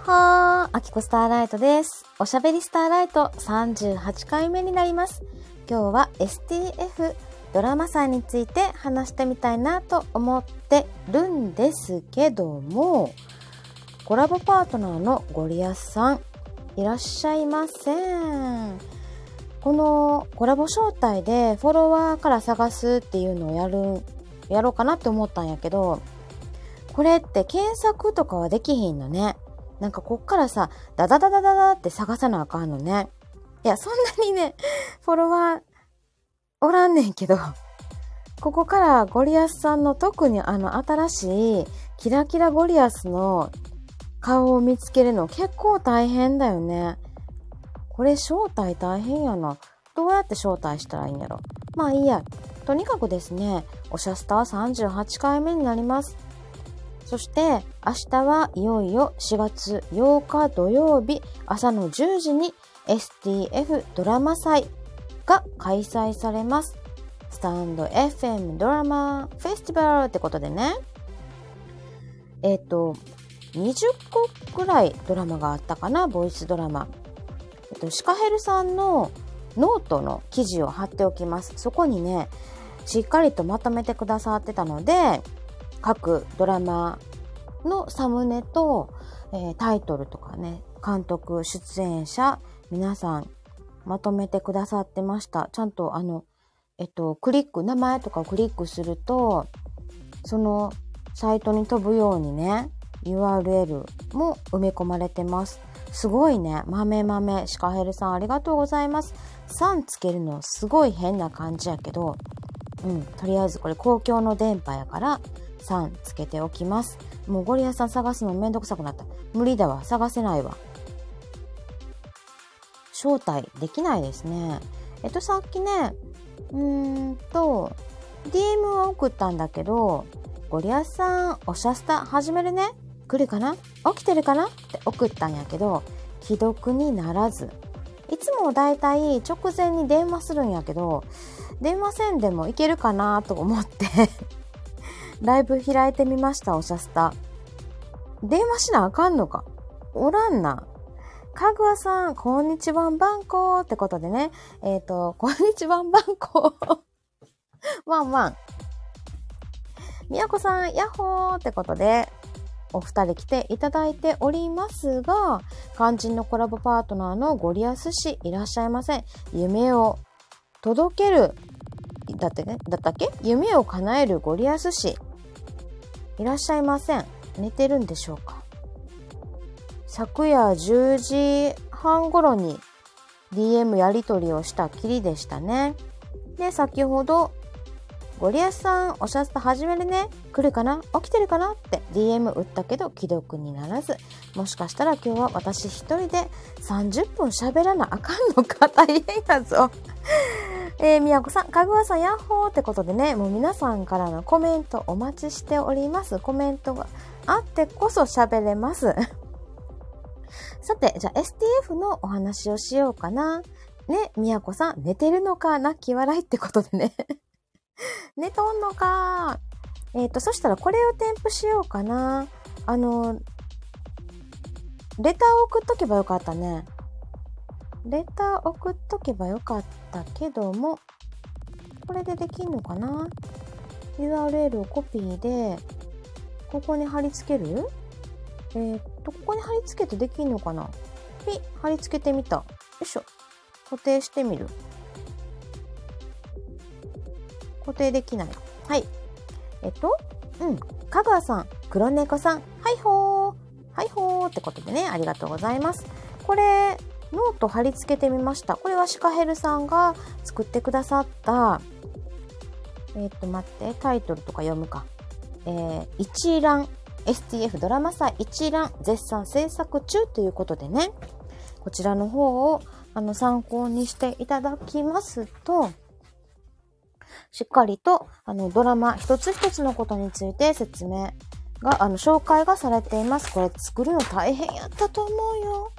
っほーあきこスターライトです。おしゃべりスターライト38回目になります。今日は STF ドラマ祭について話してみたいなと思ってるんですけども、コラボパートナーのゴリアスさん、いらっしゃいません。このコラボ招待でフォロワーから探すっていうのをやる、やろうかなって思ったんやけど、これって検索とかはできひんのね。なんかこっからさ、ダダダダダダって探さなあかんのね。いや、そんなにね、フォロワーおらんねんけど、ここからゴリアスさんの特にあの新しいキラキラゴリアスの顔を見つけるの結構大変だよね。これ招待大変やな。どうやって招待したらいいんやろ。まあいいや。とにかくですね、おしゃスター38回目になります。そして明日はいよいよ4月8日土曜日朝の10時に STF ドラマ祭が開催されます。スタンド FM ドラマフェスティバルってことでね。えっ、と、20個ぐらいドラマがあったかな、ボイスドラマ。えっと、シカヘルさんのノートの記事を貼っておきます。そこにね、しっかりとまとめてくださってたので、各ドラマのサムネと、えータイトルとかね、監督、出演者、皆さんまとめてくださってました。ちゃんとあの、えっと、クリック、名前とかをクリックすると、そのサイトに飛ぶようにね、URL も埋め込まれてます。すごいね。豆豆。シカヘルさんありがとうございます。3つけるのすごい変な感じやけど、うん、とりあえずこれ公共の電波やから3つけておきます。もうゴリアスさん探すのめんどくさくなった。無理だわ。探せないわ。招待できないですね。えっと、さっきね、うーんと、DM を送ったんだけど、ゴリアさん、おしゃスタ始めるね。来るかな？起きてるかな？って送ったんやけど、既読にならず。いつもだいたい直前に電話するんやけど、電話せんでもいけるかな？と思ってライブ開いてみました、おしゃスタ。電話しなあかんのか？おらんな。かぐわさん、こんにちはんばんこーってことでね。えっ、と、こんにちはんばんこー。ワンワン。みやこさん、やっほーってことで、お二人来ていただいておりますが、肝心のコラボパートナーのゴリアス氏いらっしゃいません。夢を届ける、だってね、だったっけ？夢を叶えるゴリアス氏いらっしゃいません。寝てるんでしょうか？昨夜10時半頃に DM やり取りをしたきりでしたね。で、先ほど、ゴリアスさん、おしゃスタ始めるね。来るかな？起きてるかな？って DM 打ったけど既読にならず。もしかしたら今日は私一人で30分喋らなあかんのか？大変やぞ。えー、みやこさん、かぐわさん、やっほーってことでね、もう皆さんからのコメントお待ちしております。コメントがあってこそ喋れます。さて、じゃあ STF のお話をしようかな。ね、みやこさん、寝てるのか泣き笑いってことでね。寝とんのかえっ、と、そしたらこれを添付しようかな。あの、レターを送っとけばよかったね。レター送っとけばよかったけども、これでできんのかな ?URL をコピーで、ここに貼り付ける？えーっと、ここに貼り付けてできんのかなピッ、貼り付けてみた。よいしょ。固定してみる。固定できない。はい。えっと、うん。香川さん、黒猫さん、はいほー。はいほーってことでね、ありがとうございます。これ、ノート貼り付けてみました。これはシカヘルさんが作ってくださった、えっと、待って、タイトルとか読むか。えー、一覧 STF ドラマ祭一覧絶賛制作中ということでね、こちらの方をあの参考にしていただきますと、しっかりとあのドラマ一つ一つのことについて説明が、あの紹介がされています。これ作るの大変やったと思うよ。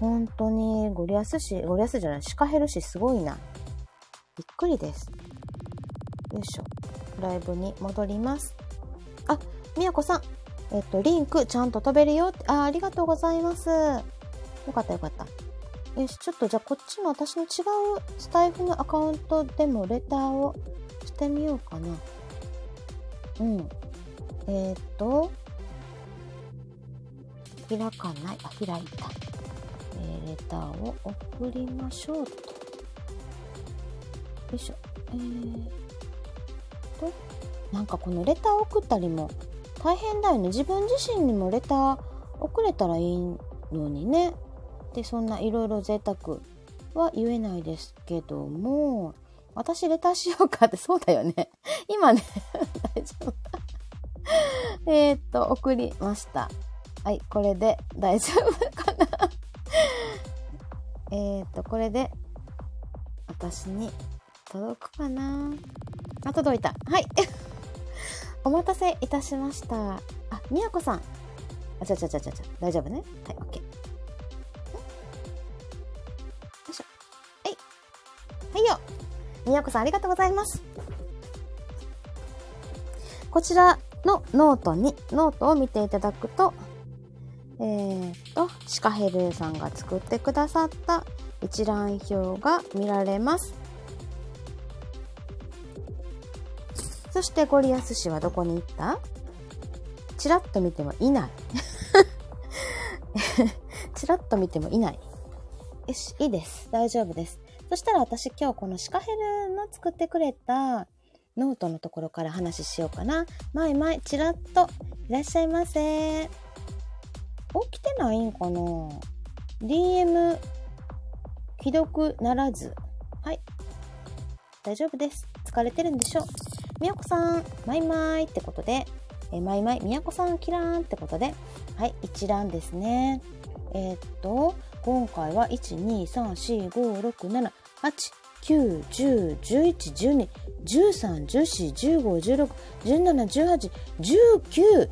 本当にゴリアス氏、ゴリアスじゃない、シカヘル氏すごいな。びっくりです。よいしょ。ライブに戻ります。あ、みやこさん、えっと、リンクちゃんと飛べるよ、あ、ありがとうございます。よかったよかった。よし、ちょっとじゃあこっちの私の違うスタイフのアカウントでもレターをしてみようかな。うん。えー、っと、開かない。あ、開いた。えー、レターを送りましょうと。よいしょ。えー、と、なんかこのレター送ったりも大変だよね。自分自身にもレター送れたらいいのにね。で、そんないろいろ贅沢は言えないですけども、私レターしようかってそうだよね。今ね、大丈夫。えっと、送りました。はい、これで大丈夫かな えっと、これで私に届くかなあ、届いた。はい。お待たせいたしました。あ、みやこさん。あ、ちゃちゃちゃちゃちゃ。大丈夫ねはい、オいよ。みやこさん、ありがとうございます。こちらのノートに、ノートを見ていただくと、えーと、シカヘルさんが作ってくださった一覧表が見られます。そしてゴリアス氏はどこに行った？チラッと見てもいない。チラッと見てもいない。よし、いいです。大丈夫です。そしたら私今日このシカヘルの作ってくれたノートのところから話しようかな。まいまい、チラッと。いらっしゃいませ。起きてないんかな ?DM、既読ならず。はい。大丈夫です。疲れてるんでしょう。みやこさん、まいまいってことで、えまいまい、みやこさん、キラーンってことで、はい、一覧ですね。えーっと、今回は1、2、3、4、5、6、7、8、9、10、11、12、13、14、15、16、17、18、19、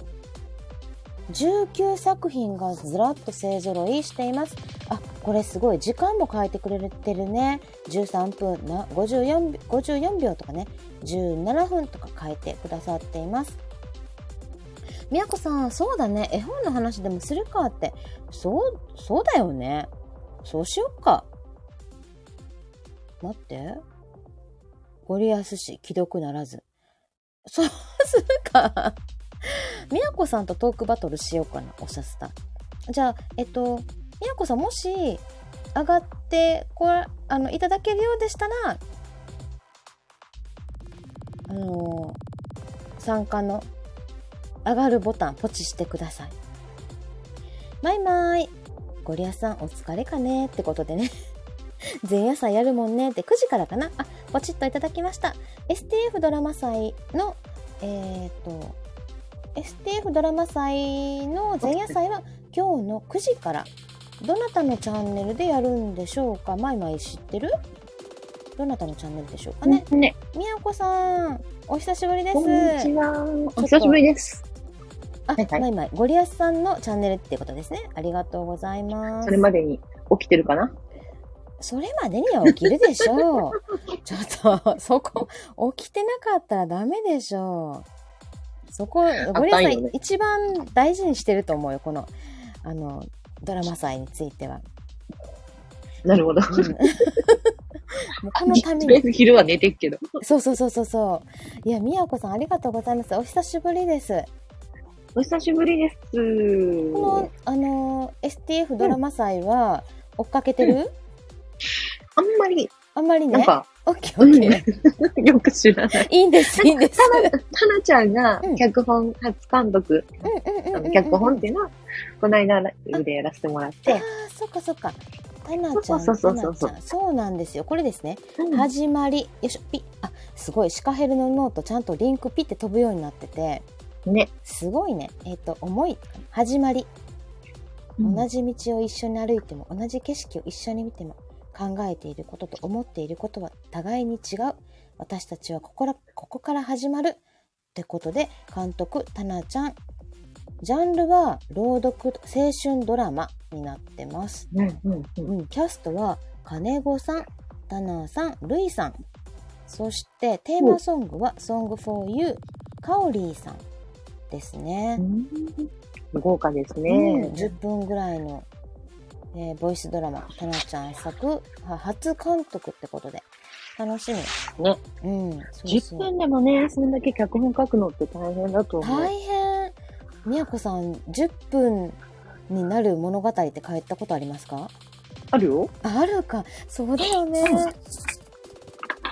19作品がずらっと勢ぞろいしています。あ、これすごい。時間も変えてくれてるね。13分な、54, 54秒とかね、17分とか変えてくださっています。みやこさん、そうだね。絵本の話でもするかって。そう、そうだよね。そうしよっか。待って。ゴリアス氏、既読ならず。そうするか。みやこさんとトークバトルしようかな、おしゃスタ。じゃあ、えっと、みやこさんもし、上がって、これ、あの、いただけるようでしたら、あの参加の上がるボタンポチしてください。マイマイ。ゴリアスさんお疲れかねってことでね。前夜祭やるもんねって9時からかなあ、ポチッといただきました。STF ドラマ祭の、えっ、と、STF ドラマ祭の前夜祭は今日の9時から。どなたのチャンネルでやるんでしょうか？マイマイ知ってる？どなたのチャンネルでしょうかね？ね。みやこさん、お久しぶりです。こんにちは。お久しぶりです。あ、はいはいゴリアスさんのチャンネルっていうことですね。ありがとうございます。それまでに起きてるかな？それまでには起きるでしょう。ちょっと、そこ、起きてなかったらダメでしょう。そこ、ゴリアスさん、よね一番大事にしてると思うよ、この、あの、ドラマ祭については。なるほど。うん、もうこのためとりあえに。ず昼は寝てっけど。そうそうそうそうそう。いや、みやこさんありがとうございます。お久しぶりです。お久しぶりです。この、あの、STF ドラマ祭は、追っかけてる、あんまり、あんまりね？なんか、オッケーオうんッケー。よく知らない。いいんです、いいんです。たな、たなちゃんがうん脚本初監督、うんうんうんうんうん。脚本っていうのは、この間でやらせてもらっあて、あ、そっかそっか。タナちゃん、そうそうそうそう。そうなんですよ。これですね。うん始まり。よいしょ、ピッ。あ、すごい。シカヘルのノート、ちゃんとリンクピッて飛ぶようになってて、ね。すごいね。えっ、と、重い。始まり。同じ道を一緒に歩いても、同じ景色を一緒に見ても、考えていることと思っていることは互いに違う。私たちはここらここから始まる。ってことで、監督、タナちゃん。ジャンルは朗読、青春ドラマになってます。うんうんうんうん、キャストは金子さん、タナさん、ルイさん。そしてテーマソングは Song for You、カオリーさん。ですね。うん豪華ですうん、ね。10分ぐらいの、えーボイスドラマ、たなちゃん作、は初監督ってことで、楽しみ。ね。うん、そう10そう。分でもね、そんだけ脚本書くのって大変だと思う。大変。みやこさん、10分になる物語って書いたことありますか？あるよ。ああるか。そうだよね。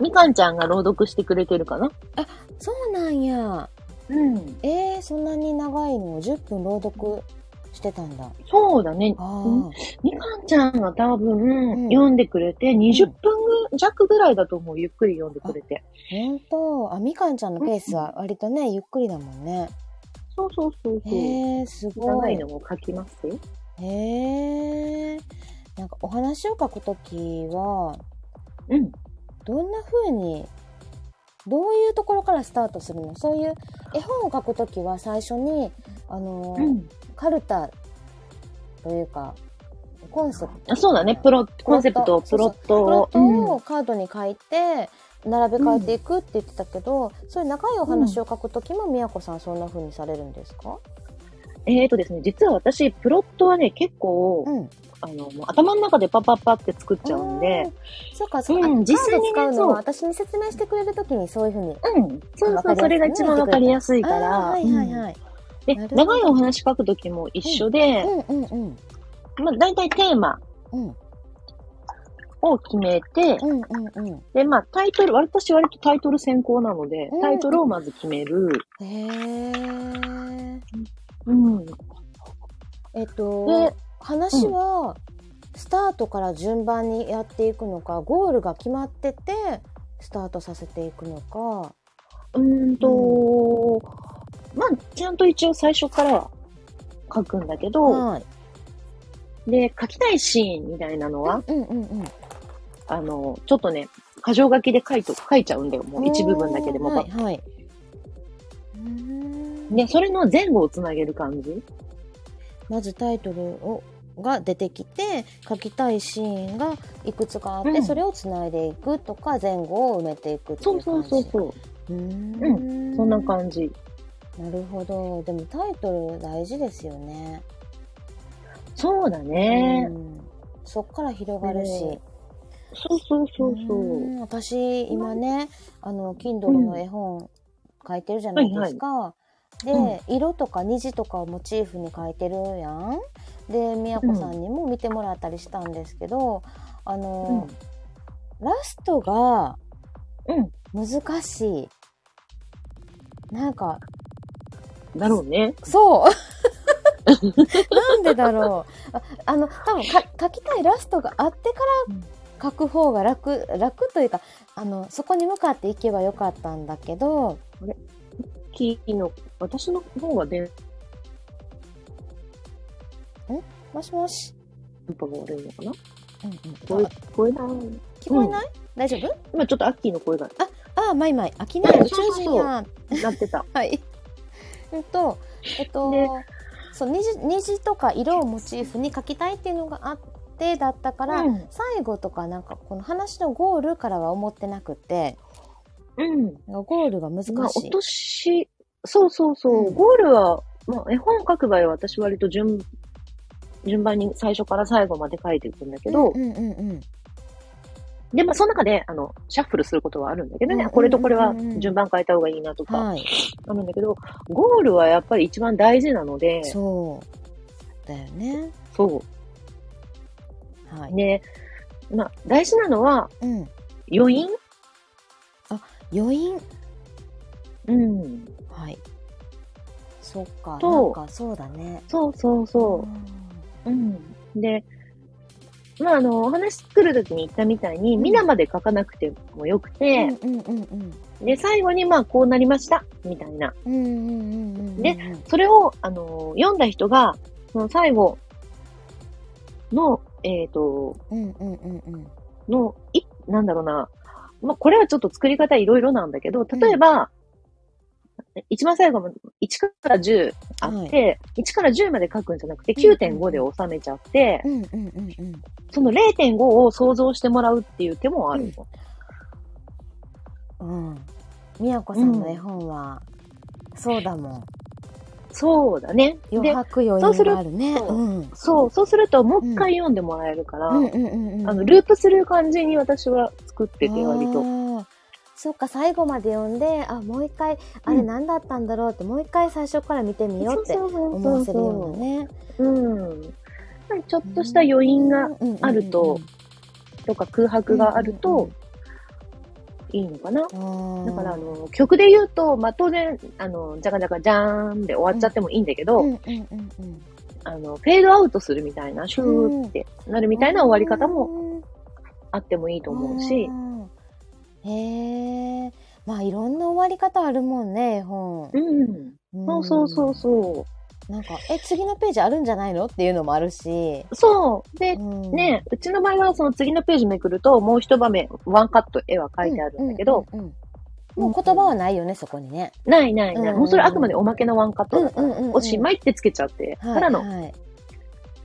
みかんちゃんが朗読してくれてるかなそうなんや。うん。えー、そんなに長いの？を10分朗読してたんだ。そうだね。みかんちゃんが多分、ん読んでくれて、20分弱ぐらいだと思う。ゆっくり読んでくれて。ほんと。あ、みかんちゃんのペースは割とね、ゆっくりだもんね。そうそうそうそう。へえ、すごい長いの。も書きますよ。へえ。なんかお話を書くときは、うん。どんな風に、どういうところからスタートするの？そういう絵本を書くときは最初に、あのー、うん。カルタというか、コンセプト。あそうだね。プロ、コンセプト、プロットプロをッ。トをカードに書いて、並べ替えていくって言ってたけど、そういう長いお話を書くときも、みやこさんそんな風にされるんですか？えーとですね、実は私、プロットはね、結構、うん。あの、もう頭の中でパッパッパって作っちゃうんで。そうか、そうか。うんあ実際にねう私に説明してくれるときにそういう風に。うん。そうそう、それが一番わかりやすいから。はいはいはい。で、長いお話書くときも一緒で、うんうんうん。まあ、大体テーマうんを決めて、うんうんうん。で、まあ、タイトル、私割とタイトル先行なのでうん、タイトルをまず決める。へえ。うん。えっとで、話は、スタートから順番にやっていくのか、ゴールが決まってて、スタートさせていくのか。うーんと、まあ、ちゃんと一応最初からは書くんだけど、はい。で、書きたいシーンみたいなのは、うんうんうん。あの、ちょっとね、箇条書きで書いと、書いちゃうんだよ。もう一部分だけでも。はいはい。で、それの前後をつなげる感じまずタイトルをが出てきて書きたいシーンがいくつかあって、うん。それをつないでいくとか前後を埋めていくっていそううそう感じそうそう。うーん。そんな感じ。なるほど。でもタイトル大事ですよね。そうだね。うん。そっから広がるし、ねそうそうそうそう。ん。私今ねあの Kindle の絵本書いてるじゃないですか、で、うん。色とか虹とかをモチーフに書いてるやん。でみやこさんにも見てもらったりしたんですけど、あの、ラストがうん。難しい。なんかだろうね。そう。なんでだろう。ああの多分か書きたいラストがあってからうん。書く方が楽楽というかあのそこに向かっていけばよかったんだけどの、私の方が電もしもし、波が悪いのかな？うんうん、聞こえ、あ聞こえない？聞こえない、大丈夫？今ちょっとアッキーの声が。ああまいまい飽きない宇宙人や。んなってた。はい。うんとえっと、でそう虹虹とか色をモチーフに描きたいっていうのがあってだったから、うん。最後とかなんかこの話のゴールからは思ってなくてうん。ゴールが難しい、まあ、落とし、そうそうそう。うん。ゴールは、まあ、絵本書く場合は私割と順、順番に最初から最後まで書いていくんだけど、うんうんうんで、まあ、その中で、あの、シャッフルすることはあるんだけどね、うんうんうんうん。これとこれは順番変えた方がいいなとか、はい。あるんだけど、ゴールはやっぱり一番大事なので、そうだよね。そはい、う。で、まあ、大事なのは、うん。余韻余韻うん。はいそっかとなんかそうだねそうそうそう。うん。で、まあ、あの、お話作るときに言ったみたいに、うん皆まで書かなくてもよくて、うんうんうんうんで、最後に、まあ、こうなりました、みたいな。うんうんうんうんうんでそれを、あの、読んだ人が、その最後の、えっ、と、うんうんうんうんの、い、なんだろうな。まあ、これはちょっと作り方いろいろなんだけど、例えば、一番最後も1から10あって、1から10まで書くんじゃなくてうんうん9.5で収めちゃって、その0.5を想像してもらうっていう手もあるの。うん。みやこさんの絵本は、そうだもん。そうだね。余で、白余韻があるね。そううん。そう、するともう一回読んでもらえるから。あの、ループする感じに私は作ってて、割と。そっか、最後まで読んで、あ、もう一回、あれうん何だったんだろうって、もう一回最初から見てみようって思わせるようなね。うん。ちょっとした余韻があると、とか空白があると、いいのかな？うん、だから、あの、曲で言うと、まあ、当然、あの、じゃかじゃかじゃーんで終わっちゃってもいいんだけど、あの、フェードアウトするみたいな、シューってなるみたいな終わり方ももあってもいいと思うし、へえ。まあいろんな終わり方あるもんね、絵本。うん。そうそうそうそう。なんか、え、次のページあるんじゃないの？っていうのもあるし。そう。で、うんね、うちの場合はその次のページめくると、もう一場面、ワンカット絵は書いてあるんだけど、うんうんうんもう言葉はないよね、そこにね。ないないない。うんもうそれあくまでおまけのワンカットだから、うんうんうんうんおしまいってつけちゃって、はいからの、はい、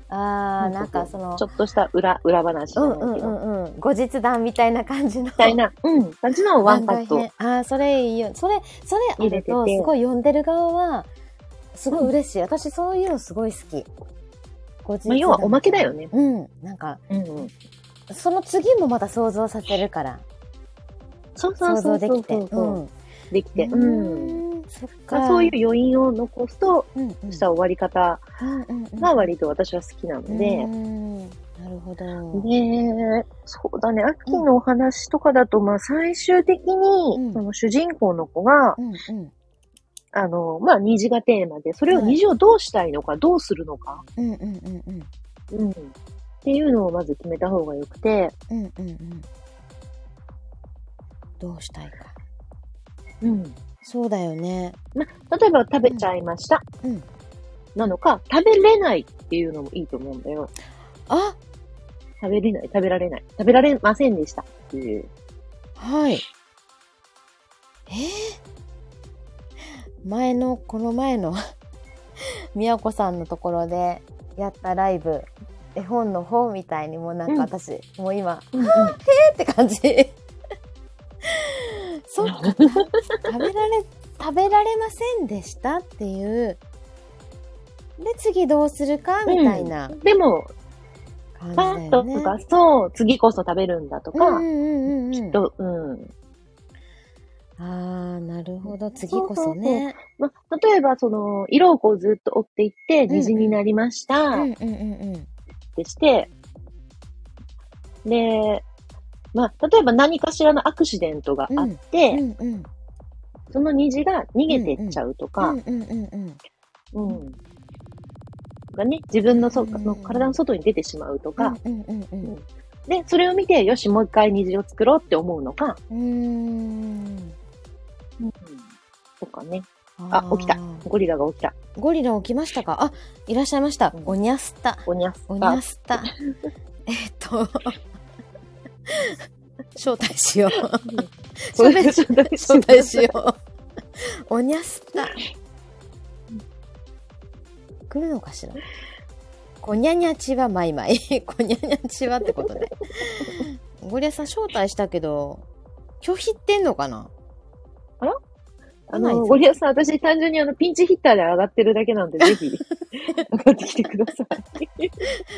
あー、なんかそのちょ、っとした裏、裏話じうんうんゃないけど、みうんうん。後日談みたいな感じの。たいな、うん、感じのワンカットあー、それいいよ。それ、それあると、入れててすごい読んでる側は、すごい嬉しい。私そういうのすごい好き。後日まあ、要はおまけだよね。うん。なんか、うんうん。その次もまた想像させるから。そうそう想そうそう像できて。そうう。ん。できて、うん。ん。そっか。まあ、そういう余韻を残すと、うんうんした終わり方うんうんうんが割と私は好きなので、うんなるほど。で、そうだね、秋のお話とかだと、まあ最終的に、うんその主人公の子が、うんうんあの、まあ虹がテーマで、それをはい虹をどうしたいのか、どうするのか、うんうんうんうんうん。っていうのをまず決めた方がよくて、うんうんうんどうしたいか。うん。そうだよね。まあ、例えば食べちゃいました。うん。なのか、食べれないっていうのもいいと思うんだよ。あ？食べれない、食べられない。食べられませんでしたっていう。はい。えー、前の、この前の、みやこさんのところでやったライブ、絵本の方みたいにもうなんか私、もう今、うんうん。って感じ。そっか、食べられ、食べられませんでしたっていう。で、次どうするかみたいなでも、感じパとか、そう、次こそ食べるんだとか、うんうんうんうん。と、うん。ああ、なるほど。次こそね。まあ、例えば、その、色をこうずっと追っていって、ん虹になりました、っうんうんうんうん。てして、で、まあ、例えば何かしらのアクシデントがあって、うんうん。その虹が逃げていっちゃうとか、うんうんうんうん。うん。がね、自分のそ、うんの体の外に出てしまうとか、うんうんうんで、それを見て、よし、もう一回虹を作ろうって思うのか、うん。うーん。とかね。あー起きた。ゴリラが起きた。ゴリラ起きましたか？あ、いらっしゃいましたうん。おにゃすた。おにゃすおにゃすた。えっと、招待しよう。招待しよう。おにゃすた。来るのかしら？こにゃにゃちはマイマイ。こにゃにゃちはってことで。ゴリアさん招待したけど、拒否ってんのかな？あないぞの、ゴリアスさん、私単純にあの、ピンチヒッターで上がってるだけなんで、ぜひ、上がってきてくださ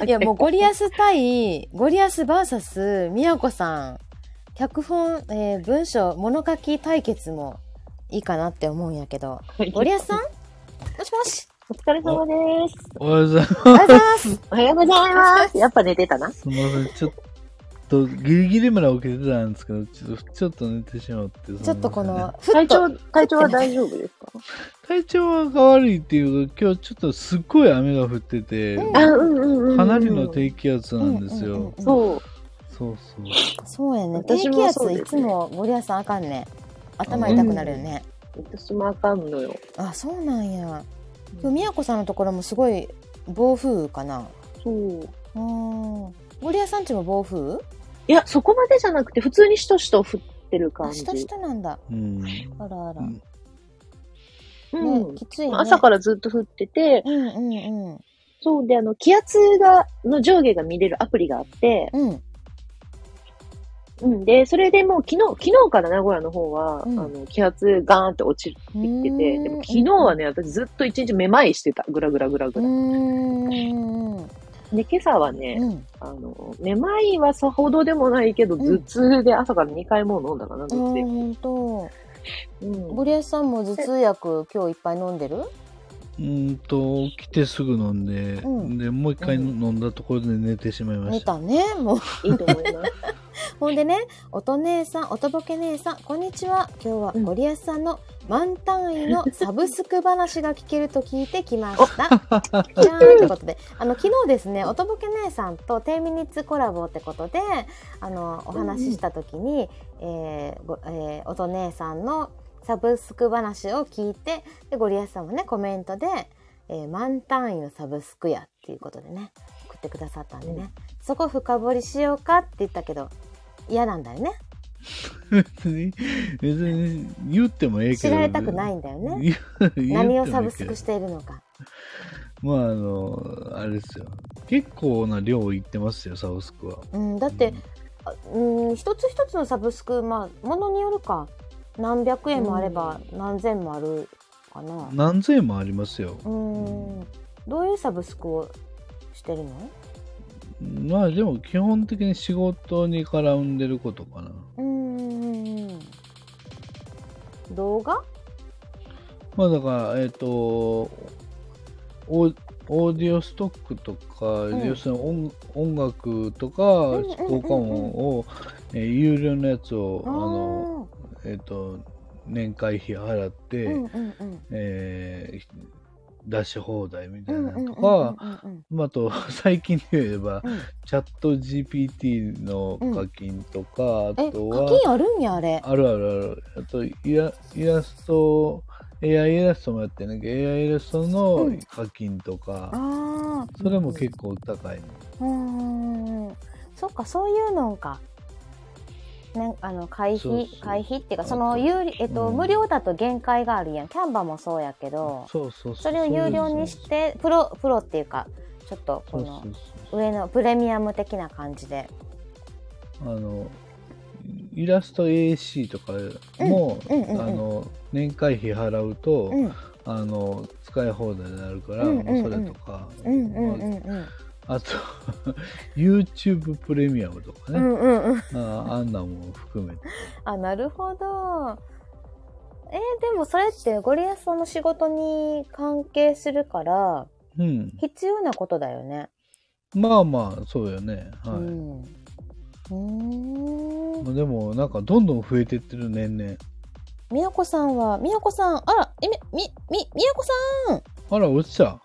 い。いや、もうゴリアス対、ゴリアスバーサス、みやこさん、脚本、えー文章、物書き対決もいいかなって思うんやけど。ゴリアスさん？もしもし？お疲れ様です。おはようございます。おはようございますおはようございます。やっぱ寝てたな。すみません、ちょっと、ギリギリまで起きてたんですけど、ちょっと、ちょっと寝てしまって。ちょっとこの、ふ体調、体調は大丈夫ですか？体調が悪いっていうか、今日ちょっとすっごい雨が降ってて、うんあ、うんうんうんうん。かなりの低気圧なんですよ。うんうんうんうんそう。そうそう。そうやね。低気圧いつもゴリさんあかんね。頭痛くなるよね。私もあかんのよ。あ、そうなんや。今日、みやこさんのところもすごい暴風かな。そう。うん。ゴリアスさんちも暴風？いや、そこまでじゃなくて、普通にしとしと降ってるあ、感じ。下下なんだ。うん。あらあら。うんうんね、きついね。朝からずっと降ってて、うんうんうん。そうで、あの、気圧が、の上下が見れるアプリがあって、うん。うん。で、それでもう昨日、昨日から名古屋の方は、うんあの、気圧ガーンって落ちてきてて、でも昨日はね、私ずっと一日めまいしてた。ぐらぐらぐらぐうら。ん。うん。で、今朝はね、うん。あの、めまいはさほどでもないけど、うん頭痛で朝から2回もう飲んだかな、あ頭痛薬。ほんと。うん。ゴリアスさんも頭痛薬今日いっぱい飲んでる？うーんと、来てすぐ飲んで、うんで、もう一回飲んだところで寝てしまいま寝した。たね。もう。いいと思います。ほんでね、音姉さん、音ボケ姉さん、こんにちは。今日はうんゴリアスさんの万単位のサブスク話が聞けると聞いてきました。じゃーんってことで、あの、昨日ですね、音ボケ姉さんと10ミニッツコラボってことで、あの、お話しした時に、えーごえー音姉さんのサブスク話を聞いて、で、ゴリアスさんもね、コメントで、えー満単位のサブスクやっていうことでね、送ってくださったんでね、うんそこ深掘りしようかって言ったけど、嫌なんだよね。別に、別に言ってもええけど。知られたくないんだよね。何をサブスクしているのか。まあ、あの、あれですよ。結構な量いってますよ、サブスクは。うん、だって、あうん、一つ一つのサブスク、まあ、ものによるか。何百円もあれば何千もあるかな。何千円もありますよ。うん。どういうサブスクをしてるの？まあでも基本的に仕事に絡んでることかな。うん。動画？まあだから、えっ、と、オーディオストックとか、ん要するに音音楽とか、んうんうんうん効果音を、えー有料のやつを、ああの、えっ、と、年会費払って、うんうんうん。えー出し放題みたいうんうんうんなのとか、あ、あと、最近で言えば、うんチャット GPT の課金とか、え、あとは、課金あるんや、あれ。あるあるある。あとイラ、イラスト、AI イラストもやってんだけど、AI イラストの課金とか、ああ。それも結構高いね。うん。そっか、そういうのか。ね、あの、会費そうそ、う会費っていうか、その、有利、えっと、うん無料だと限界があるやん。キャンバもそうやけど、そうそうそう。それを有料にして、プロ、プロっていうか、ちょっと、この上のプレミアム的な感じで。あの、イラスト AC とかも、うんうんうんあの、年会費払うと、うん。あの、使い放題になるから、うんうんうんそれとか、うんうんうんうん。あと、YouTube プレミアムとかね、うんうんうん。ああんなんも含めて。あ、なるほど。えーでもそれってゴリアスさんの仕事に関係するから、うん。必要なことだよね。まあまあ、そうよね。はい。うん。うーん。まあでも、なんか、どんどん増えてってる、年々。みやこさんは、みやこさん、あら、えみ、み、み、みやこさんあら、落ちた。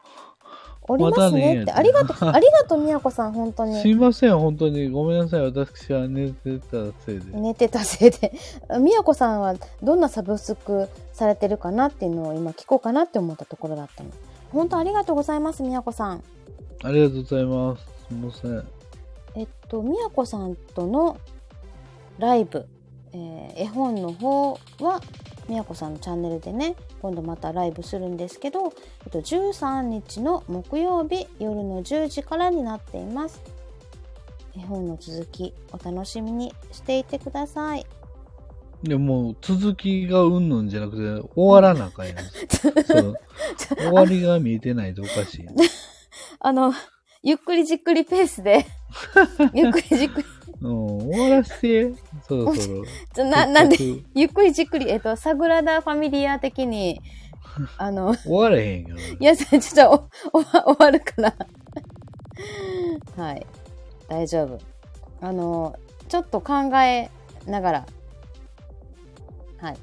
おりますねねって。ありがとう、ありがとう、みやこさん、本当すに。いません、本当に。ごめんなさい。私は寝てたせいで。寝てたせいで。みやこさんはどんなサブスクされてるかなっていうのを今聞こうかなって思ったところだったの。本当ありがとうございます、みやこさん。ありがとうございます。すみません。えっと、みやこさんとのライブ、えー絵本の方は、みやこさんのチャンネルでね、今度またライブするんですけど、えっと、13日の木曜日夜の10時からになっています。絵本の続き、お楽しみにしていてください。でも、続きがうんぬんじゃなくて、終わらなあかんやん。終わりが見えてないとおかしい。あの、ゆっくりじっくりペースで、ゆっくりじっくり、うん、終わらせて、そろそろ。ちょな、なんで、ゆっくりじっくり、えっと、サグラダ・ファミリア的に、あの、く終わらへんよ。いや、ちょっとおお 終わるから。はい。大丈夫。あの、ちょっと考えながら。はい。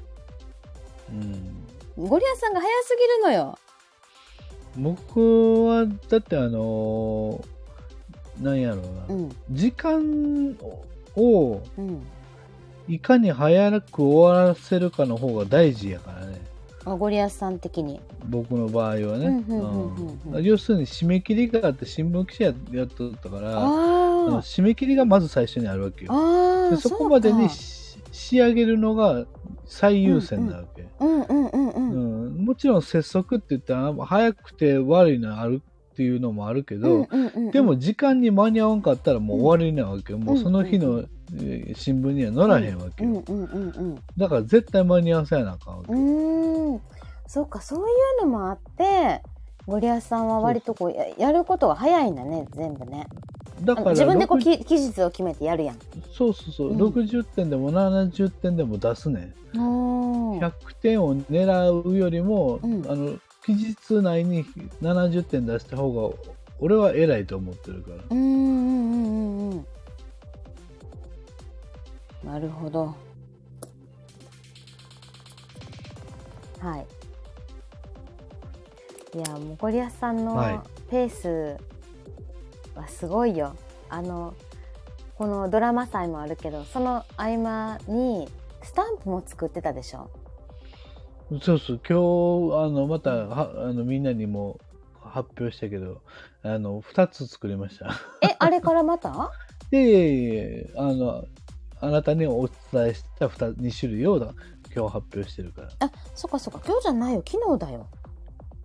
うん。ゴリアスさんが早すぎるのよ。僕は、だってあのーなんやろうな。うん。時間をうん。いかに早く終わらせるかの方が大事やからね。あゴリアスさん的に。僕の場合はね。うんうんうんうんうんうん要するに締め切りがあって新聞記者やっとったから、あのあ締め切りがまず最初にあるわけあ。よ。あそこまでに仕上げるのが最優先なわけ。うんうんうんう。うんんもちろん節則って言ったら早くて悪いのあるっていうのもあるけど、うんうんでも、時間に間に合わんかったらもう終わりなわけよ。もうその日のえー新聞には載らへんわけよ。うんうんうんうん。だから絶対間に合わせやなあかんわけ。うーん。そうか、そういうのもあって、ゴリアスさんは割とこうややることが早いんだね、全部ね。だから自分でこう60き期日を決めてやるやん。そうそうそう、うん60点でも70点でも出すねん。おー100点を狙うよりも、うんあの期日内に70点出した方が俺は偉いと思ってるから。うんうんうんうんうん。なるほど。はい。いや、もうゴリアスさんはいのペースはすごいよ。あの、このドラマ祭もあるけど、その合間にスタンプも作ってたでしょ。そうそう、今日、あの、また、はあの、みんなにも発表したけど、あの、2つ作りました。え、あれからまた？いやいやいやいやあの、あなたにお伝えした 2, 2種類をだ今日発表してるから。あ、そっかそっか、今日じゃないよ、昨日だよ。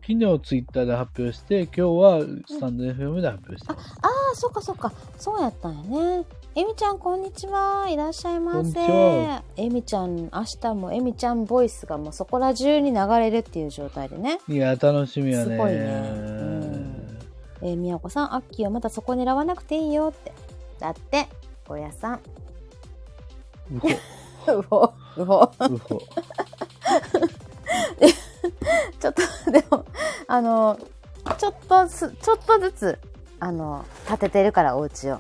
昨日ツイッターで発表して、今日はスタンド FM で発表してます。ああ、そっかそっか。そうやったんやね。えみちゃん、こんにちは。いらっしゃいませは。えみちゃん、明日もえみちゃんボイスがもうそこら中に流れるっていう状態でね。いや、楽しみやね。すごいねうんえー、みやこさん、アッキーはまたそこ狙わなくていいよって。だって、ゴリアスさん。うほ、うほ、うほ。ちょっと、でも、あの、ちょっとずつ、ちょっとずつ、あの、建ててるから、お家を。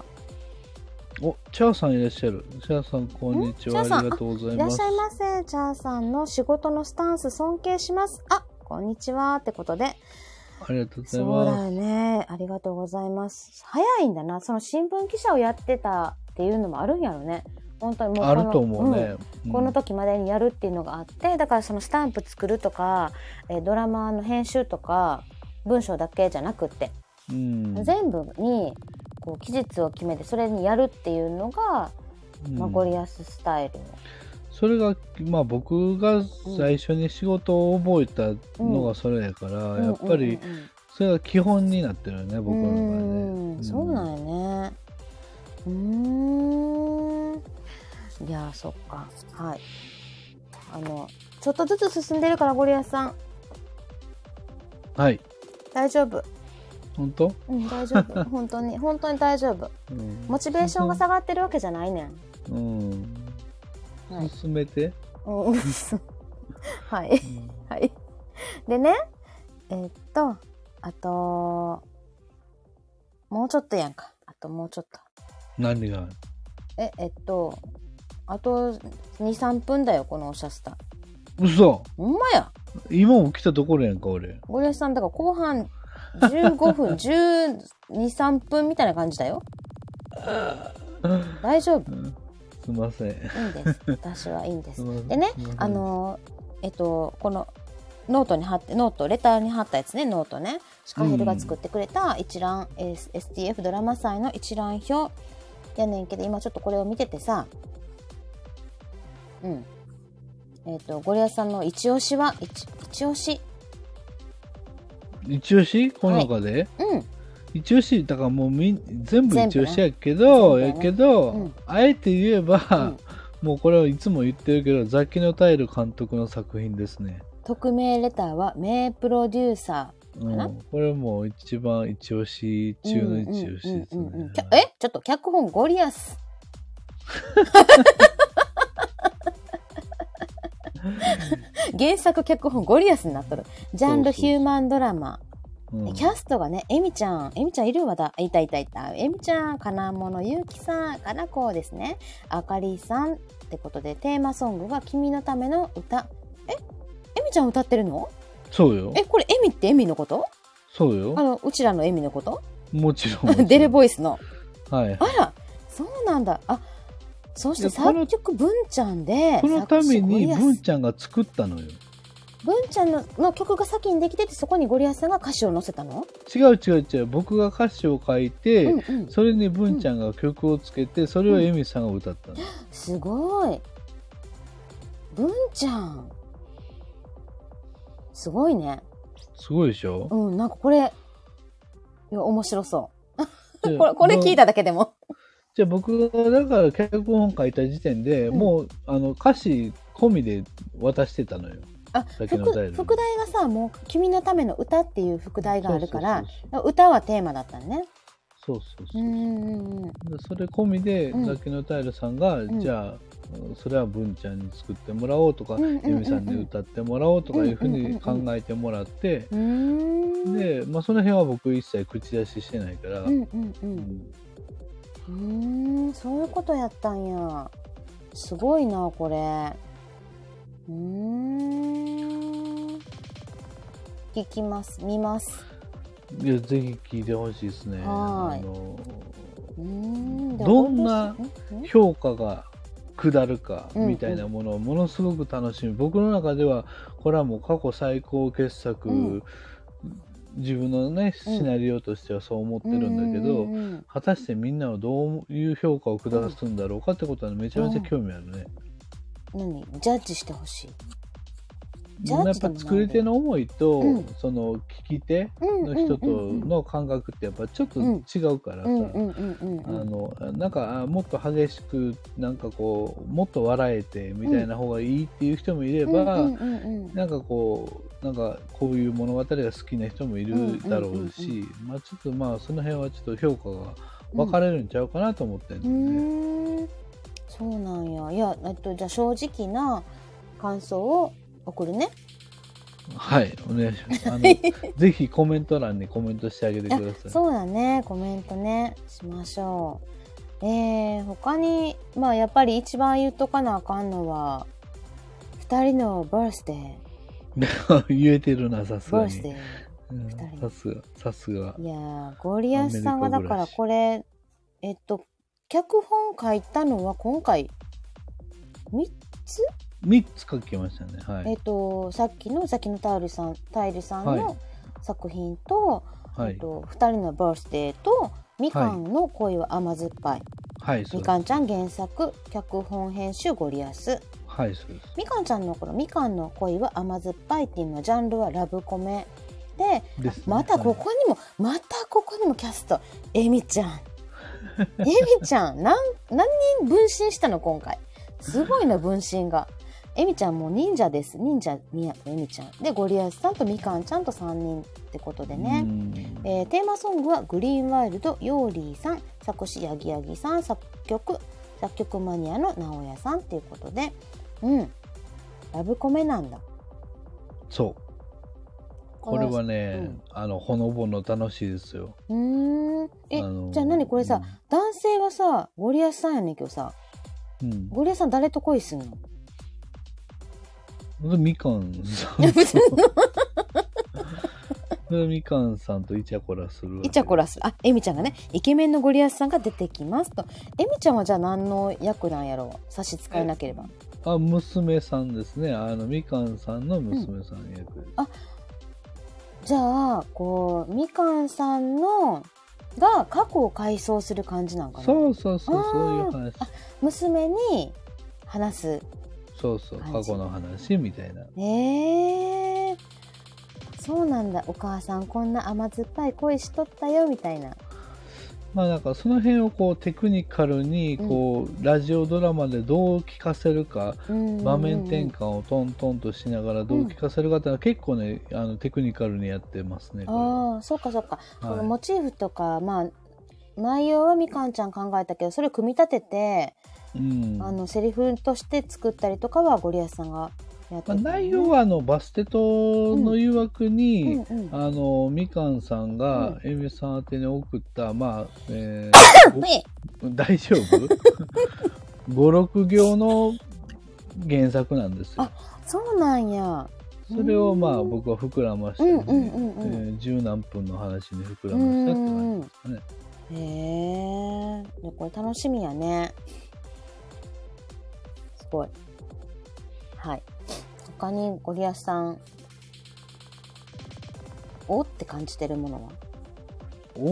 お、チャーさんいらっしゃる。チャーさん、こんにちは。ありがとうございます。いらっしゃいませ。チャーさんの仕事のスタンス尊敬します。あ、こんにちは。ってことで。ありがとうございそうだます。よね。ありがとうございます。早いんだな。その新聞記者をやってたっていうのもあるんやろね。本当にもうこのあると思うね。うんこの時までにやるっていうのがあって、だからそのスタンプ作るとか、えードラマの編集とか、文章だけじゃなくって、うん、全部にこう期日を決めてそれにやるっていうのが、うんまあ、ゴリアススタイル。それが、まあ僕が最初に仕事を覚えたのがそれやから、やっぱりうんうんうんうんそれが基本になってるよね、僕の場合うね。んそうなんやね。うーん。いやー、そっか。はい。あの、ちょっとずつ進んでるから、ゴリアスさん。はい。大丈夫。本当、うん、大丈夫。本当に、本当に大丈夫。うん、モチベーションが下がってるわけじゃないねん。うん。はい。進めて。うん はい。はい。でね、えーっと、あと、もうちょっとやんか。あともうちょっと。何が？え、えっと、あと2、3分だよ、このおしゃスタ。嘘ほんまや。今も来たところやんか、俺。ゴリアスさん、だから後半15分、12、3分みたいな感じだよ。大丈夫。うんすいません。いいんです。私はいいんですでねあのー、えっと、この、ノートに貼って、ノート、レターに貼ったやつね、ノートね。シカヘルが作ってくれた一覧、S- STF ドラマ祭の一覧表やねんけど、今ちょっとこれを見ててさ、うん。えっ、と、ゴリアスさんの一押しは、一一押し。一押し？この中で、うん。一押し？だからもうみん全部一押しやけど、ね。やけど、うん。あえて言えば、うん。もうこれはいつも言ってるけどザキノタイル監督の作品ですね、匿名レターは名プロデューサうん。な、これもう一番一押しー。中の一押しですうんうんうんうんねえ？ちょっと脚本ゴリアス。原作脚本ゴリアスになっとる。ジャンルヒューマンドラマ。うんキャストがね、エミちゃん、エミちゃんいるわだ。いたいたいた。エミちゃん、金物ゆうきさん、かなこですね。あかりさんってことで、テーマソングが君のための歌。え？エミちゃん歌ってるの？そうよえ、これエミってエミのこと？そうよあの、うちらのエミのこと？もちろんもちろん デレボイスの。はいあら、そうなんだ。あ、そして作曲文ちゃんで、このために文ちゃんが作ったのよ文ちゃんのの曲が先にできてて、そこにゴリアスさんが歌詞を載せたの？違う違う違う僕が歌詞を書いて、うんうん。それに文ちゃんが曲をつけてそれをエミさんが歌ったの、すごい。文ちゃん。すごいね。すごいでしょ、うん、なんかこれ、いや、面白そう。で これ、これ聞いただけでも。じゃあ僕がだから脚本書いた時点で、うんもうあの歌詞込みで渡してたのよ。あ、副先のタイル副題がさ、もう君のための歌っていう副題があるからそう、そう歌はテーマだったのね。そうそうそうう。んうんうん。でそれ込みで、うんザキのタイルさんが、んじゃあそれは文ちゃんに作ってもらおうとか、うんうんうんさんに歌ってもらおうとかいうふうに考えてもらって、うーん。で、まあ、その辺は僕一切口出ししてないから、うんうんう。うんんうーん、そういうことやったんや。すごいな、これ。うーん。聞きます、見ます。いやぜひ聞いてほしいですね。はいあのうーん。どんなんん？評価が下るかうんみたいなものをものすごく楽しみ、僕の中ではこれはもう過去最高傑作、うん自分のねシナリオとしてはそう思ってるんだけど、うんうんうん果たしてみんなはどういう評価を下すんだろうかってことはめちゃめちゃ興味あるね。何？ジャッジしてほしい。やっぱ作り手の思いと、うん。その聞き手うん。の人との感覚ってやっぱちょっと違うからさ、あうん。のなんかあもっと激しくなんかこうもっと笑えてみたいな方がいいっていう人もいれば、なんかこうなんかこういう物語が好きな人もいるだろうし、まあちょっとまあその辺はちょっと評価が分かれるんちゃうかなと思ってるうね、ーん。そうなんや。いやえっとじゃあ正直な感想を送るね。はいお願いします。あの ぜひコメント欄にコメントしてあげてください。そうだね。コメントねしましょう。えー、他にまあやっぱり一番言っとかなあかんのは二人のバースデー。言えてるなさすがに。バースデー。さすがさすが。いやーゴリアスさんがだからこれえっと脚本書いたのは今回？3つ？3つ書きましたね。はい。えっとさっきのさっきのタイルさんタイルさんはい。の作品と、はい。えっと2人のバースデーとみかんの恋は甘酸っぱい、はい。みかんちゃん原作脚本編集ゴリアス。はいそうです。みかんちゃんのこのみかんの恋は甘酸っぱいっていうのはジャンルはラブコメでね。またここにも、またここにもキャストえみちゃん。えみちゃんなん何人分身したの今回？すごいな分身がえみちゃんもう忍者です。忍者みやえみちゃん。でゴリアスさんとみかんちゃんと3人ってことでね、うん。えーテーマソングはグリーンワイルドヨーリーさん。作詞ヤギヤギさん。作曲作曲マニアの直哉さんっていうことで。うん。ラブコメなんだ。そう。これはね、うん。あのほのぼの楽しいですよ。うーん。え、あのじゃあ何？これさ、男性はさゴリアスさんやねんけどさ。うん、うん。ゴリアスさん誰と恋すんの？みかんさんと。みかんさんとイチャコラするイチャコラする。あエミちゃんがねイケメンのゴリアスさんが出てきますと。エミちゃんはじゃあ何の役なんやろう？差し支えなければ。あ娘さんですね。あのみかんさんの娘さん役です、あじゃあこうみかんさんのが過去を回想する感じなんかな？そうそうそうそういう話。あ娘に話すそうそう過去の話みたいな。へえそうなんだ。お母さんこんな甘酸っぱい恋しとったよみたいな。まあなんかその辺をこうテクニカルにこう、ラジオドラマでどう聞かせるか、場面転換をトントンとしながらどう聞かせるかっていうのは結構ねあのテクニカルにやってますねああそうかそうか、はい。このモチーフとかまあ内容はみかんちゃん考えたけどそれを組み立てて、うん。あのセリフとして作ったりとかはゴリアスさんがやってまあ、たのね内容はあのバステトの誘惑に、うんうん。あのみかんさんがうエミさん宛てに送ったまあ、ええー、大丈夫 ?56 行の原作なんですよ。あ。そうなんや。それをまあうん。僕は膨らまして、ねうんうんうんうん。えー十何分の話に膨らうましたって感じんですかね。へえでこれ楽しみやね。すごい。はい。他にゴリアスさん。お？って感じてるものは？お？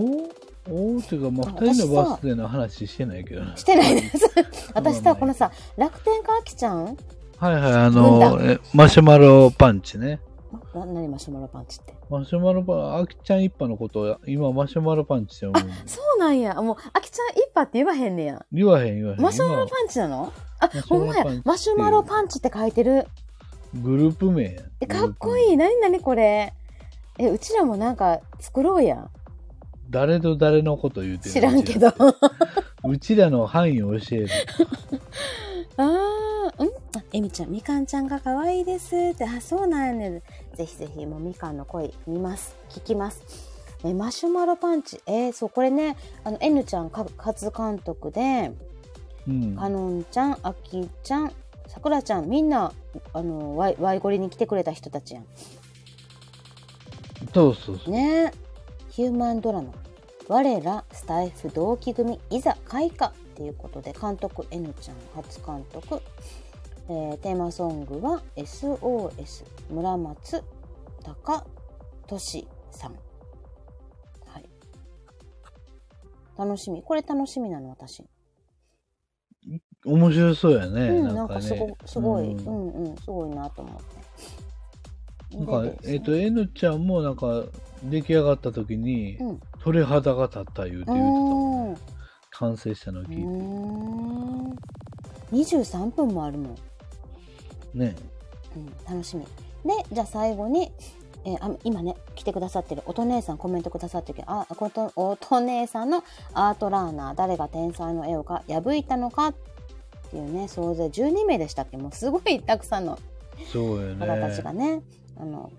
お？ーっていうか、まあ、あ二人のバースデーの話してないけどな。してないです。私さこのさ楽天かあきちゃん？はいはい、あ軍の、えマシュマロパンチね。な何マシュマロパンチって。マシュマロパン、あきちゃん一派のことを今マシュマロパンチって思う。そうなんや。もう、あきちゃん一派って言わへんねや。言わへん言わへん。マシュマロパンチなの？あ、ほんまやュマシュマロパンチって書いてる。今グループ名え、かっこいい。なになにこれ？え、うちらもなんか作ろうや。誰と誰のこと言うてる知らんけど。うちらの範囲を教える。あー、ん？あ、えみちゃん、みかんちゃんが可愛いですって、あ、そうなんやね。ぜひぜひ、もうみかんの声見ます。聞きます。え、マシュマロパンチ。えーそう、これね、あの、N ちゃんか初監督で、うん。かのんちゃん、あきちゃん、さくらちゃん、みんな、あの、ワイワイゴリに来てくれた人たちやん。そうそうそう。ねヒューマンドラマ「我らスタイフ同期組いざ開花」っていうことで監督 N ちゃん初監督、えーテーマソングは SOS 村松高俊さん。はい。楽しみ。これ楽しみなの私。面白そうやね。うんなかね。なんんかすご。すごい、ううんん、うんすごいなと思って。なんかね。えっ、と、N ちゃんもなんか、出来上がった時に、うん。鳥肌が立った言うて言うてたもん。完成したのをう聞いて。ーん。23分もあるもんね。うん、楽しみ。で、じゃあ最後に、えーあ今ね、来てくださってる、おと姉さんコメントくださってるけど、あ、こと、おと姉さんのアートラーナー、誰が天才の絵をか破いたのか？っていうね、総勢12名でしたっけ？もうすごいたくさんの。方たちがね、あの、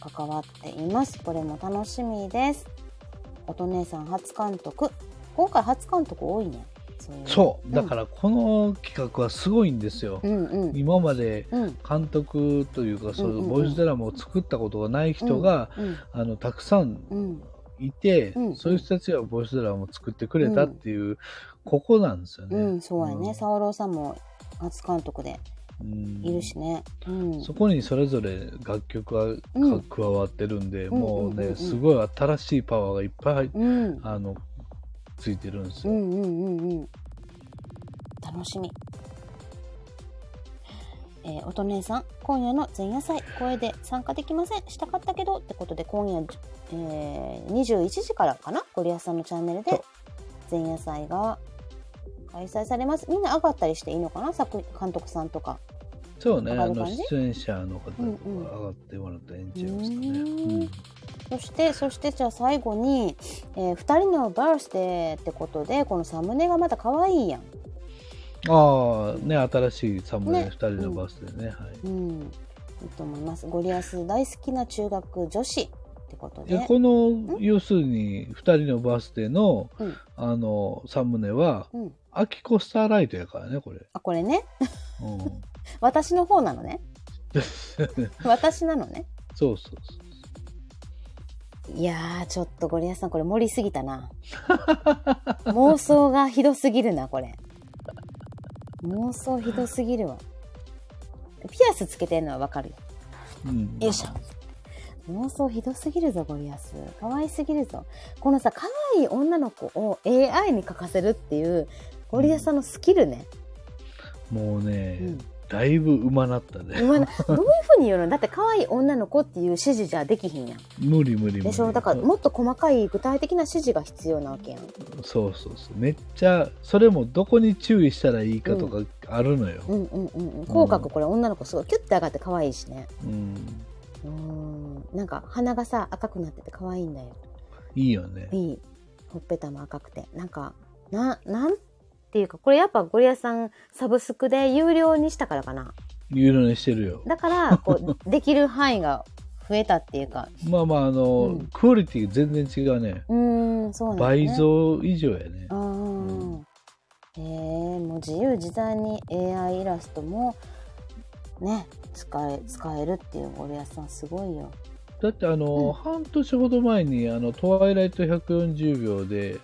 関わっています。これも楽しみです。おと姉さん初監督。今回初監督多いね。そう。だから、この企画はすごいんですよ。うんうん。今までうん監督というか、そううんうんうんいうボイスドラマを作ったことがない人が、うんあの、たくさんうんいて、うんそういう人たちがボイスドラマを作ってくれたっていう、ここなんですよね。うん、そうやね。んサオローさんも初監督でうんいるしね。うん。そこにそれぞれ楽曲が加わってるんで、うんもうね、うんうんうんすごい新しいパワーがいっぱい、うん。あの、ついてるんですよ。うんうんうんうん。楽しみ。えー、おと姉さん、今夜の前夜祭、声で参加できません。したかったけど、ってことで、今夜、えー、21時からかな？ゴリアスさんのチャンネルで前夜祭が開催されます。みんな上がったりしていいのかな？作監督さんとか。そうね、あの、出演者の方がうんうん上がってもらったらええんちゃいますかね。そして、そしてじゃあ最後に、えー、2人のバースデーってことで、このサムネがまた可愛いやん。ああ、ね、新しいサムネ、ね二人のバースデーね、はい。うん。いいと思います。ゴリアス大好きな中学女子ってことで。でこの、要するに、二人のバースデーの、うんあの、サムネは、うん。アキコスターライトやからね、これ。あ、これね。うん。私の方なのね。私なのね。そうそうそう。いやー、ちょっとゴリアスさん、これ盛りすぎたな。妄想がひどすぎるな、これ。妄想ひどすぎるわ。ピアスつけてんのはわかるよ。うん。よいしょ。妄想ひどすぎるぞ、ゴリアス。可愛すぎるぞ。このさ、可愛い女の子を AI に書かせるっていう、ゴリアスさんのスキルね。もうね、うん。だいぶうまなったね。うまなどういうふうに言うの？だって可愛い女の子っていう指示じゃできひんやん。無理無理無理。でしょ？だからもっと細かい具体的な指示が必要なわけやん。そうそうそう。めっちゃ、それもどこに注意したらいいかとかあるのよ。うんうんうんうん。口角これ女の子すごいキュッて上がって可愛いしね。うん。うーん。なんか鼻がさ赤くなってて可愛いんだよ。いいよね。いい。ほっぺたも赤くて。なんか、な、なんていうか、これやっぱゴリアスさんサブスクで有料にしたからかな。有料にしてるよ。だから、こう、できる範囲が増えたっていうか。まあまあ、あの、うんクオリティ全然違うね。うーん、そうね。倍増以上やね。ああ、へえもう自由自在に AI イラストもね使え使えるっていうゴリアスさんすごいよ。だってあの、うん半年ほど前にあの「トワイライト140秒で」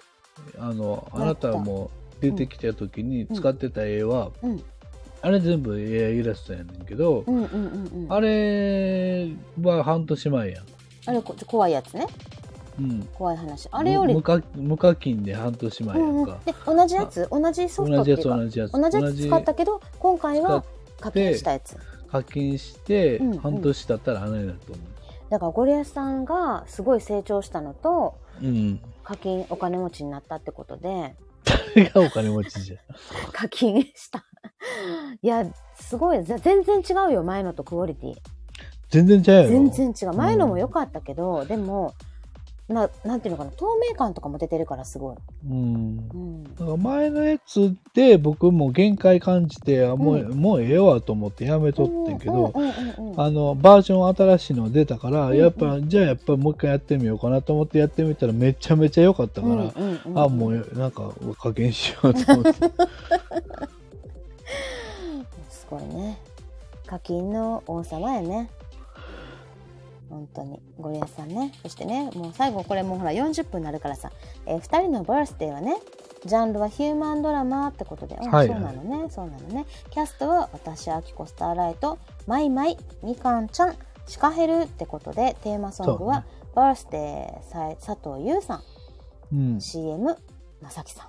あのあなたも出てきた時に使ってた絵は、うんあれ全部 AI イラストやねんけど、うんうんうんうん。あれは半年前やん。あれこ怖いやつねうん、怖い話。あれより無課無課金で半年前やうんうんんか。で同じやつ？同じソフト同じやつっていうか同じやつ。同じやつ使ったけど今回は課金したやつ。課金してうんうん半年経ったら穴になると思だからゴリアスさんがすごい成長したのと、う。うん。課金お金持ちになったってことで、誰がお金持ちじゃん。課金した。いや、すごい、ぜ全然違うよ、前のとクオリティ。全然ちゃうやろ。全然違う。前のも良かったけど、でも、な、なんていうのかな、透明感とかも出てるからすごい。うん。うん。だから前のやつで僕も限界感じて、あもう、うもうええわと思ってやめとってんけど、うんうんうんうんあの、バージョン新しいの出たから、うんやっぱ、じゃあやっぱもう一回やってみようかなと思ってやってみたらめちゃめちゃ良かったから、うんうんうんあ、もうなんか加減しようと思って。すごいね。課金の王様やね。本当に。ゴリアスさんね。そしてね、もう最後これもうほら40分になるからさ、えー、2人のバースデーはね、ジャンルはヒューマンドラマってことで、あはいそうなのね、そうなのね。キャストは私、アキコスターライト、マイマイ、みかんちゃん、シカヘルってことで、テーマソングは、バースデーさ佐藤優さん、うん。CM、まさきさん。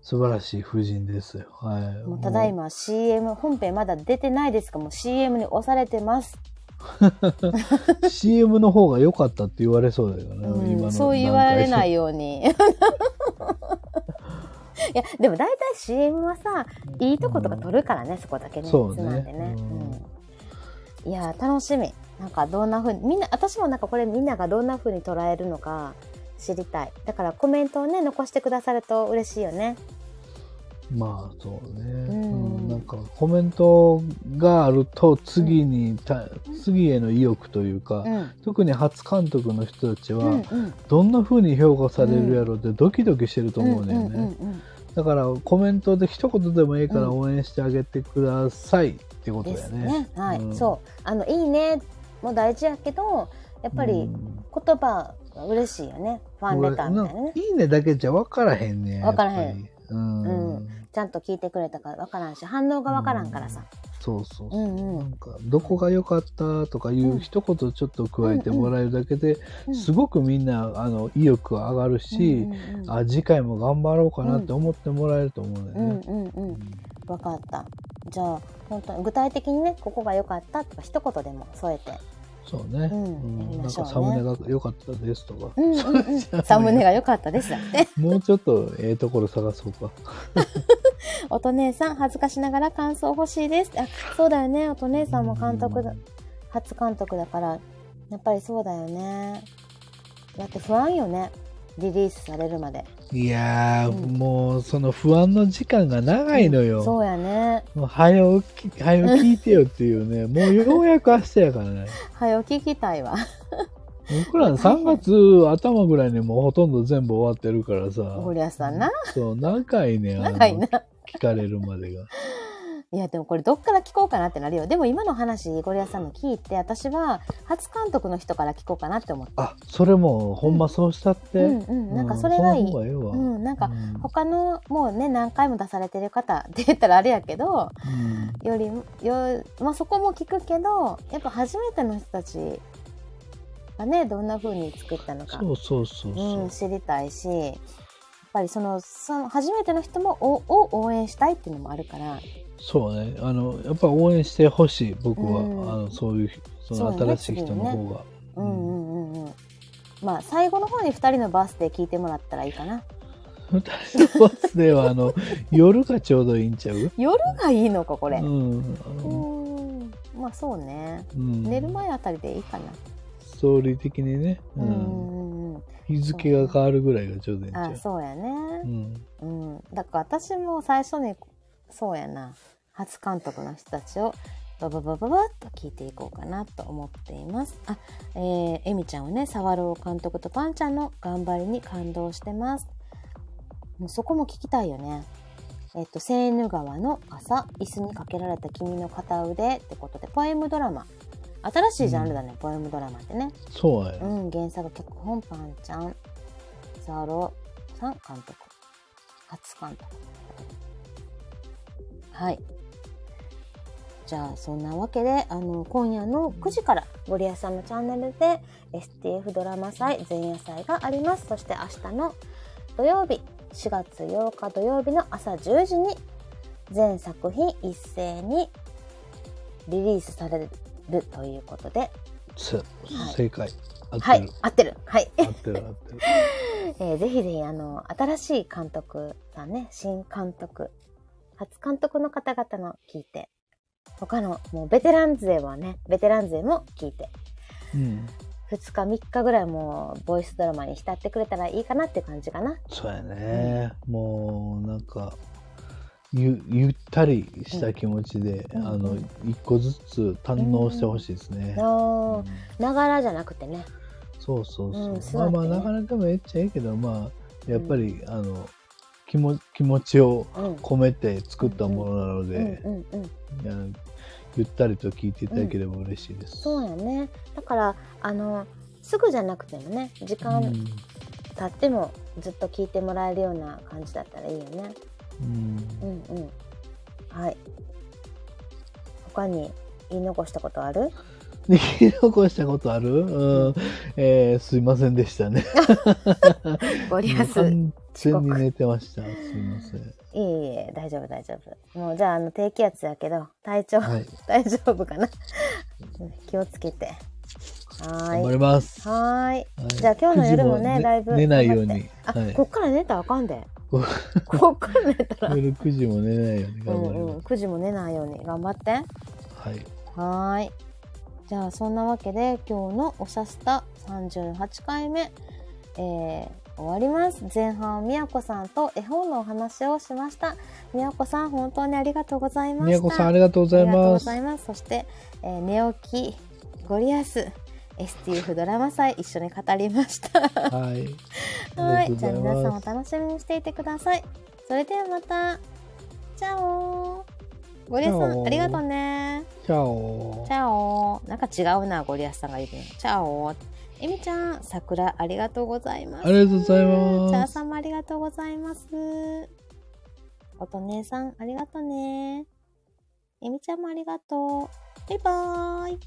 素晴らしい夫人ですよ。はい。もうただいま CM 本編まだ出てないですがもう CM に押されてます、CM の方が良かったって言われそうだよね。うんそう言われないように。いやでも大体 CM はさいいとことか撮るからね、そこだけねそうね。でね、うん。うん。いや楽しみ。なんかどんな風にみんな私もなんかこれみんながどんな風に捉えるのか知りたい。だからコメントをね残してくださると嬉しいよねまあそうね、ん。うんなんかコメントがあると次にた、次への意欲というか、うん。特に初監督の人たちは、うんうん。どんな風に評価されるやろうってドキドキしてると思うんだよね、うんうんうんだからコメントで一言でもいいからうん応援してあげてくださいってことだよね。ね。はい、うん。そう。あの、いいね。も大事やけど、やっぱりうん。言葉が嬉しいよね。ファンレターみたいなね。いいねだけじゃ分からへんね分からへんうん、うんちゃんと聞いてくれたから分からんし、反応が分からんからさ。そうそうそう、うんうんなんかどこが良かったとかいううん一言ちょっと加えてもらえるだけで、うんすごくみんなあの意欲が上がるし、うんうんうんあ次回も頑張ろうかなって思ってもらえると思うんだうんよね。うんうん。分かった。じゃあ、本当に具体的にね、ここが良かったとか一言でも添えて。そうね、うんなんかサムネが良かったですとか、うんうんうん。サムネが良かったですだって。もうちょっとええところ探そうか。音姉さん、恥ずかしながら感想欲しいです。あ、そうだよね。音姉さんも監督だ、初監督だから、やっぱりそうだよね。だって不安よね。リリースされるまで。いやー、うんもうその不安の時間が長いのよ。そうやね。もう早よき、早よ聞いてよっていうね、もうようやく明日やからね。はよ聞きたいわ。僕ら3月頭ぐらいにもうほとんど全部終わってるからさ。ゴリアスさんな。そう、長いね、長いな。聞かれるまでが。いや、でもこれどっから聞こうかなってなるよ。でも今の話、ゴリアスさんの聞いて、私は初監督の人から聞こうかなって思って。あ、それもほんまそうしたって？うんうん。なんかそれがいい。うんなんかうん他のもうね何回も出されてる方って言ったらあれやけどうんよりよ、まあ、そこも聞くけどやっぱ初めての人たちがねどんな風に作ったのかそうそうそうそう。うん、知りたいしやっぱりそのその初めての人もおを応援したいっていうのもあるからそうね。あの、やっぱ応援してほしい、僕は。うん。あの、そういう、その新しい人の方が。うんうん。うんうんまあ最後の方に2人のバースデー聞いてもらったらいいかな。二人のバスでは、あの、夜がちょうどいいんちゃう？夜がいいのかこれ。うん。まあそうね。うん。寝る前あたりでいいかな。ストーリー的にね、うんうん。日付が変わるぐらいがちょうどいいんちゃう？あそうやね。うん。うん。だから私も最初にそうやな初監督の人たちをバババババッと聞いていこうかなと思っていますあえー、エミちゃんはね沢朗監督とパンちゃんの頑張りに感動してますもうそこも聞きたいよねえっと、セーヌ川の朝、椅子にかけられた君の片腕ってことで、ポエムドラマ。新しいジャンルだね、ポエムドラマってね。そうや。うん、原作脚本パンちゃん、ザロさん監督、初監督。はい。じゃあ、そんなわけで、あの、今夜の9時から、ゴリアスさんのチャンネルで、STF ドラマ祭、前夜祭があります。そして明日の土曜日、4月8日土曜日の朝10時に、全作品一斉にリリースされるということで、せはい正解。合ってる。はい、合ってる。はい。合ってる合ってる。えーぜひぜひ、あの、新しい監督さんね、新監督、初監督の方々の聞いて、他の、もうベテラン勢はね、ベテラン勢も聞いて、うん。2日3日ぐらいもう、ボイスドラマに浸ってくれたらいいかなっていう感じかな。そうやね。もう、なんか、ゆゆったりした気持ちで、うんあのうん、一個ずつ堪能してほしいですね。ながらじゃなくてね。そうそうそう。うんまあまあ、なかなかもええっちゃええけど、まあ、やっぱり、あの、気も気持ちをうん。込めて作ったものなのうんで、うんうん。あのゆったりと聞いていただければ嬉しいです。そうやね。だから、あの、すぐじゃなくてもね、時間うん経ってもずっと聞いてもらえるような感じだったらいいよね。うんうんうん。はい。他に言い残したことある？で言い残したことある、うんえーすいませんでしたね。ゴリアス。完全に寝てました。すいません。いえいえ、大丈夫大丈夫。もうじゃあ、あの、低気圧やけど、体調、はい。大丈夫かな？気をつけて。は頑張。ります。はーい。はいじゃあ今日の夜もね9時だいぶ寝ないように。あ、はい。こっから寝たらあかんで。ここっから寝たら。夜9時も寝ないようにう頑張りんうん。ます。9時も寝ないように頑張って。はい。はーい。じゃあそんなわけで今日のおしゃスタ38回目、えー、終わります。前半みやこさんと絵本のお話をしました。みやこさん本当にありがとうございました。みやこさんありがとうございありがとうごます。ざいます。そして、えー寝起きゴリアス STF ドラマ祭一緒に語りました。はい。はい。じゃあ皆さんお楽しみにしていてください。それではまた。チャオゴリアスさんありがとうね。チャオチ。ャオなんか違うな、ゴリアスさんが言うの。チャオえみちゃん、桜ありがとうございます。ありがとうございチャーます。さんもありがとうございます。おとねさん、ありがとうね。えみちゃんもありがとう。バイバーイ。